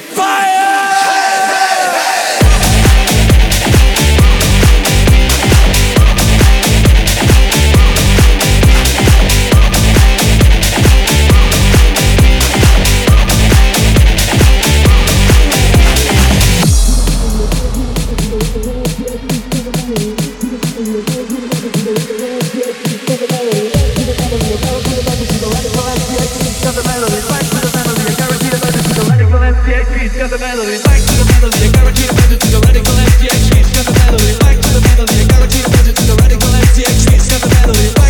Fire! the melody.